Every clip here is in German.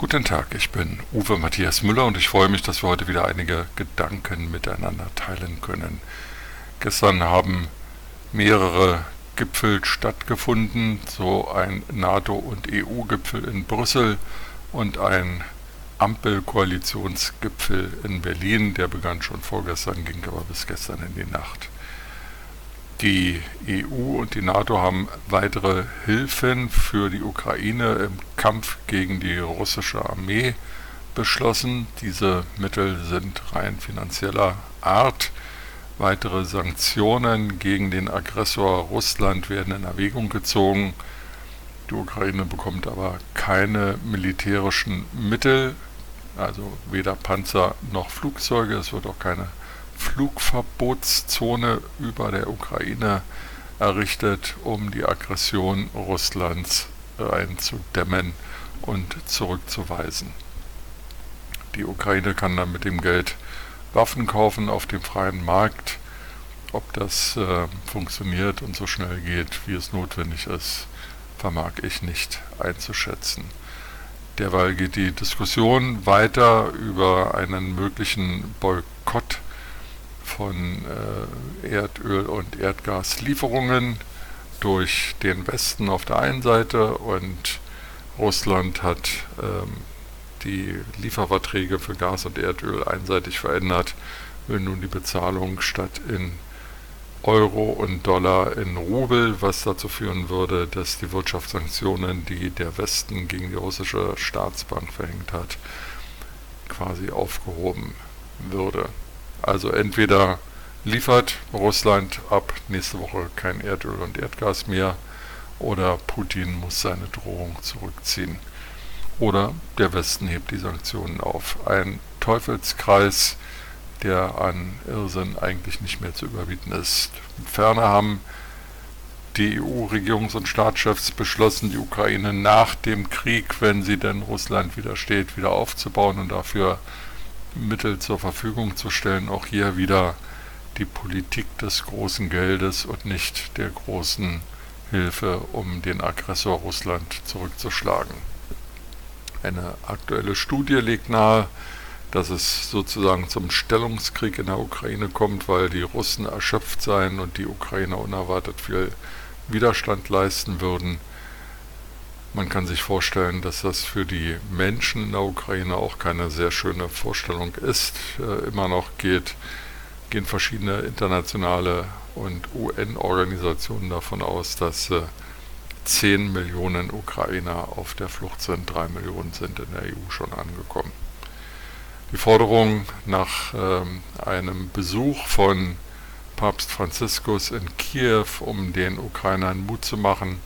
Guten Tag, ich bin Uwe Matthias Müller und ich freue mich, dass wir heute wieder einige Gedanken miteinander teilen können. Gestern haben mehrere Gipfel stattgefunden, so ein NATO- und EU-Gipfel in Brüssel und ein Ampelkoalitionsgipfel in Berlin, der begann schon vorgestern, ging aber bis gestern in die Nacht. Die EU und die NATO haben weitere Hilfen für die Ukraine im Kampf gegen die russische Armee beschlossen. Diese Mittel sind rein finanzieller Art. Weitere Sanktionen gegen den Aggressor Russland werden in Erwägung gezogen. Die Ukraine bekommt aber keine militärischen Mittel, also weder Panzer noch Flugzeuge. Es wird auch keine Flugverbotszone über der Ukraine errichtet, um die Aggression Russlands einzudämmen und zurückzuweisen. Die Ukraine kann dann mit dem Geld Waffen kaufen auf dem freien Markt. Ob das äh, funktioniert und so schnell geht, wie es notwendig ist, vermag ich nicht einzuschätzen. Derweil geht die Diskussion weiter über einen möglichen Boykott von äh, Erdöl- und Erdgaslieferungen durch den Westen auf der einen Seite und Russland hat ähm, die Lieferverträge für Gas und Erdöl einseitig verändert, will nun die Bezahlung statt in Euro und Dollar in Rubel, was dazu führen würde, dass die Wirtschaftssanktionen, die der Westen gegen die russische Staatsbank verhängt hat, quasi aufgehoben würde. Also entweder liefert Russland ab nächste Woche kein Erdöl und Erdgas mehr oder Putin muss seine Drohung zurückziehen. Oder der Westen hebt die Sanktionen auf. Ein Teufelskreis, der an Irrsinn eigentlich nicht mehr zu überbieten ist. Ferner haben die EU-Regierungs- und Staatschefs beschlossen, die Ukraine nach dem Krieg, wenn sie denn Russland widersteht, wieder aufzubauen und dafür Mittel zur Verfügung zu stellen. Auch hier wieder die Politik des großen Geldes und nicht der großen Hilfe, um den Aggressor Russland zurückzuschlagen. Eine aktuelle Studie legt nahe, dass es sozusagen zum Stellungskrieg in der Ukraine kommt, weil die Russen erschöpft seien und die Ukrainer unerwartet viel Widerstand leisten würden. Man kann sich vorstellen, dass das für die Menschen in der Ukraine auch keine sehr schöne Vorstellung ist. Äh, immer noch geht, gehen verschiedene internationale und UN-Organisationen davon aus, dass äh, 10 Millionen Ukrainer auf der Flucht sind, 3 Millionen sind in der EU schon angekommen. Die Forderung nach ähm, einem Besuch von Papst Franziskus in Kiew, um den Ukrainern Mut zu machen,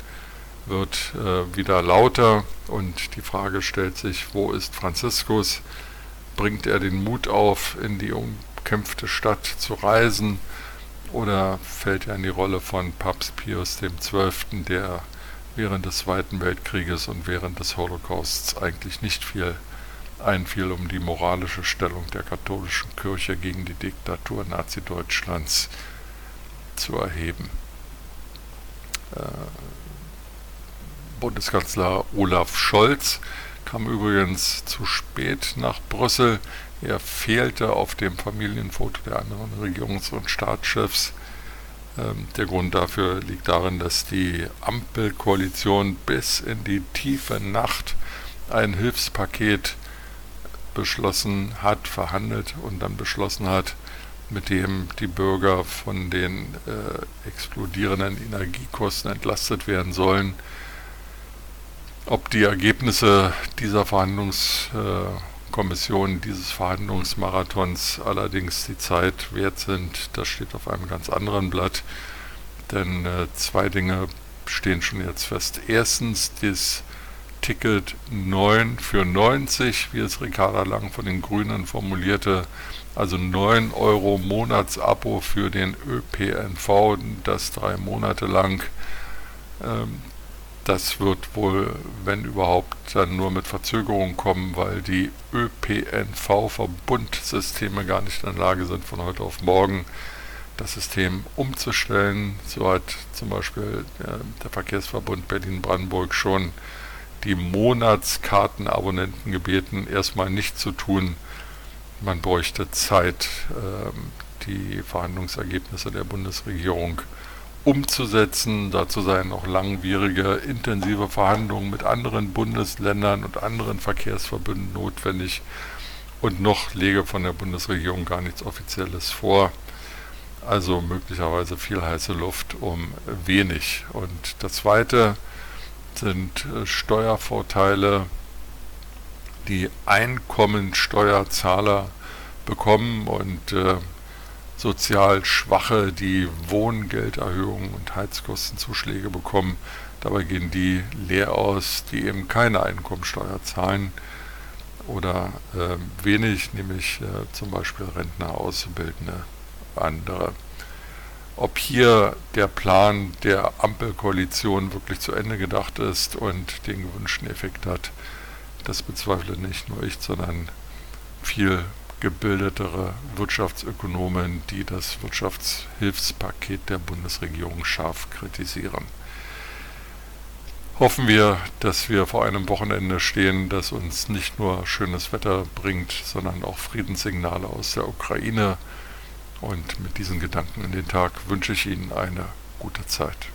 wird äh, wieder lauter und die Frage stellt sich, wo ist Franziskus? Bringt er den Mut auf, in die umkämpfte Stadt zu reisen oder fällt er in die Rolle von Papst Pius XII., der während des Zweiten Weltkrieges und während des Holocausts eigentlich nicht viel einfiel, um die moralische Stellung der katholischen Kirche gegen die Diktatur Nazi-Deutschlands zu erheben. Bundeskanzler Olaf Scholz kam übrigens zu spät nach Brüssel. Er fehlte auf dem Familienfoto der anderen Regierungs- und Staatschefs. Ähm, der Grund dafür liegt darin, dass die Ampelkoalition bis in die tiefe Nacht ein Hilfspaket beschlossen hat, verhandelt und dann beschlossen hat, mit dem die Bürger von den äh, explodierenden Energiekosten entlastet werden sollen. Ob die Ergebnisse dieser Verhandlungskommission, dieses Verhandlungsmarathons allerdings die Zeit wert sind, das steht auf einem ganz anderen Blatt. Denn äh, zwei Dinge stehen schon jetzt fest. Erstens, das Ticket 9 für 90, wie es Ricarda Lang von den Grünen formulierte, also 9 Euro Monatsabo für den ÖPNV, das drei Monate lang. Das wird wohl, wenn überhaupt, dann nur mit Verzögerung kommen, weil die ÖPNV-Verbundsysteme gar nicht in der Lage sind, von heute auf morgen das System umzustellen. So hat zum Beispiel der, der Verkehrsverbund Berlin-Brandenburg schon die Monatskartenabonnenten gebeten, erstmal nicht zu tun. Man bräuchte Zeit, ähm, die Verhandlungsergebnisse der Bundesregierung umzusetzen. Dazu seien noch langwierige, intensive Verhandlungen mit anderen Bundesländern und anderen Verkehrsverbünden notwendig. Und noch lege von der Bundesregierung gar nichts Offizielles vor. Also möglicherweise viel heiße Luft um wenig. Und das Zweite sind äh, Steuervorteile, die Einkommensteuerzahler bekommen und äh, sozial Schwache, die Wohngelderhöhungen und Heizkostenzuschläge bekommen. Dabei gehen die leer aus, die eben keine Einkommensteuer zahlen oder äh, wenig, nämlich äh, zum Beispiel Rentner, Auszubildende, andere. Ob hier der Plan der Ampelkoalition wirklich zu Ende gedacht ist und den gewünschten Effekt hat, das bezweifle nicht nur ich, sondern viel gebildetere Wirtschaftsökonomen, die das Wirtschaftshilfspaket der Bundesregierung scharf kritisieren. Hoffen wir, dass wir vor einem Wochenende stehen, das uns nicht nur schönes Wetter bringt, sondern auch Friedenssignale aus der Ukraine. Und mit diesen Gedanken in den Tag wünsche ich Ihnen eine gute Zeit.